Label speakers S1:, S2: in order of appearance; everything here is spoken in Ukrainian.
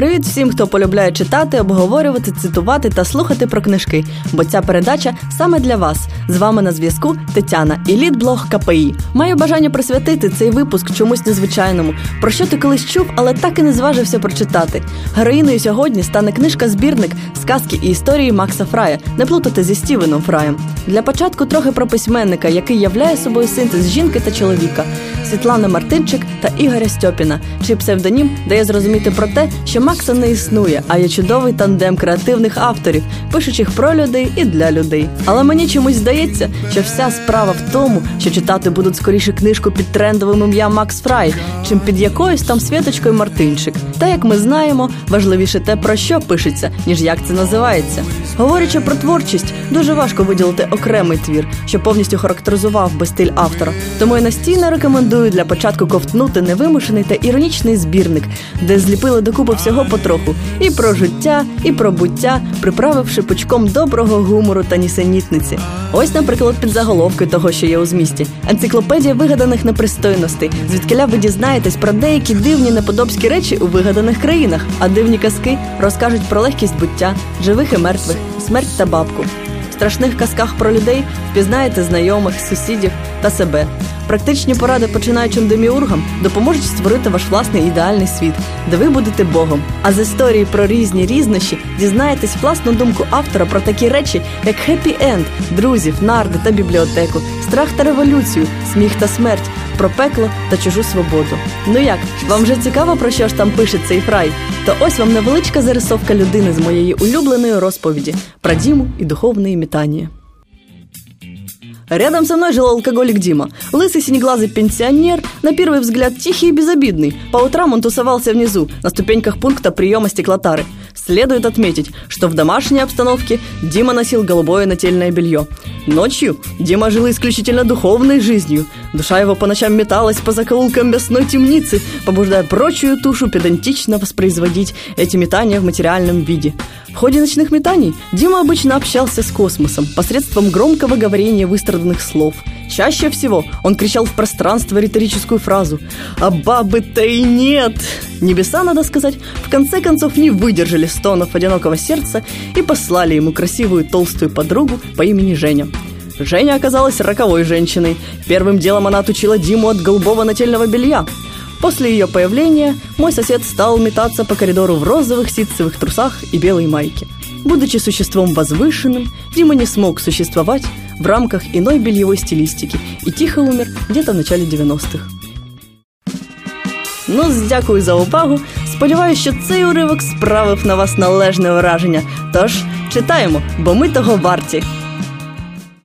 S1: Привіт всім, хто полюбляє читати, обговорювати, цитувати та слухати про книжки. Бо ця передача саме для вас. З вами на зв'язку Тетяна і лідблог КПІ. Маю бажання присвятити цей випуск чомусь незвичайному, про що ти колись чув, але так і не зважився прочитати. Героїною сьогодні стане книжка-збірник сказки і історії Макса Фрая. Не плутати зі Стівеном Фраєм. Для початку трохи про письменника, який являє собою синтез жінки та чоловіка. Світлана Мартинчик та Ігоря Стьопіна, чий псевдонім дає зрозуміти про те, що Макса не існує, а є чудовий тандем креативних авторів, пишучих про людей і для людей. Але мені чомусь здається, що вся справа в тому, що читати будуть скоріше книжку під трендовим ім'ям Макс Фрай, чим під якоюсь там святочкою Мартинчик. Та як ми знаємо, важливіше те, про що пишеться, ніж як це називається. Говорячи про творчість, дуже важко виділити окремий твір, що повністю характеризував би стиль автора. Тому я настійно рекомендую для початку ковтнути невимушений та іронічний збірник, де зліпили докупи всього потроху і про життя, і про буття, приправивши пучком доброго гумору та нісенітниці. Ось, наприклад, підзаголовки того, що є у змісті: енциклопедія вигаданих непристойностей, звідкиля ви дізнаєтесь про деякі дивні неподобські речі у вигаданих країнах, а дивні казки розкажуть про легкість буття, живих і мертвих, смерть та бабку. В страшних казках про людей впізнаєте знайомих, сусідів та себе. Практичні поради починаючим деміургам допоможуть створити ваш власний ідеальний світ, де ви будете Богом. А з історії про різні різнощі дізнаєтесь власну думку автора про такі речі, як хеппі-енд, друзів, нарди та бібліотеку, страх та революцію, сміх та смерть, про пекло та чужу свободу. Ну як, вам вже цікаво, про що ж там пише цей фрай? То ось вам невеличка зарисовка людини з моєї улюбленої розповіді про Діму і духовне метання. Рядом со мной жил алкоголик Дима. Лысый синеглазый пенсионер, на первый взгляд тихий и безобидный. По утрам он тусовался внизу, на ступеньках пункта приема стеклотары. Следует отметить, что в домашней обстановке Дима носил голубое нательное белье. Ночью Дима жил исключительно духовной жизнью. Душа его по ночам металась по закоулкам мясной темницы, побуждая прочую тушу педантично воспроизводить эти метания в материальном виде. В ходе ночных метаний Дима обычно общался с космосом посредством громкого говорения выстраданных слов. Чаще всего он кричал в пространство риторическую фразу «А бабы-то и нет!» Небеса, надо сказать, в конце концов не выдержали стонов одинокого сердца и послали ему красивую толстую подругу по имени Женя. Женя оказалась роковой женщиной. Первым делом она отучила Диму от голубого нательного белья – После ее появления мой сосед стал метаться по коридору в розовых ситцевых трусах и белой майке. Будучи существом возвышенным, Дима не смог существовать в рамках иной бельевой стилистики и тихо умер где-то в начале 90-х. Ну, дякую за увагу. Сподіваюсь, що цей уривок справив на вас належне враження. Тож читаємо, бо ми того варті.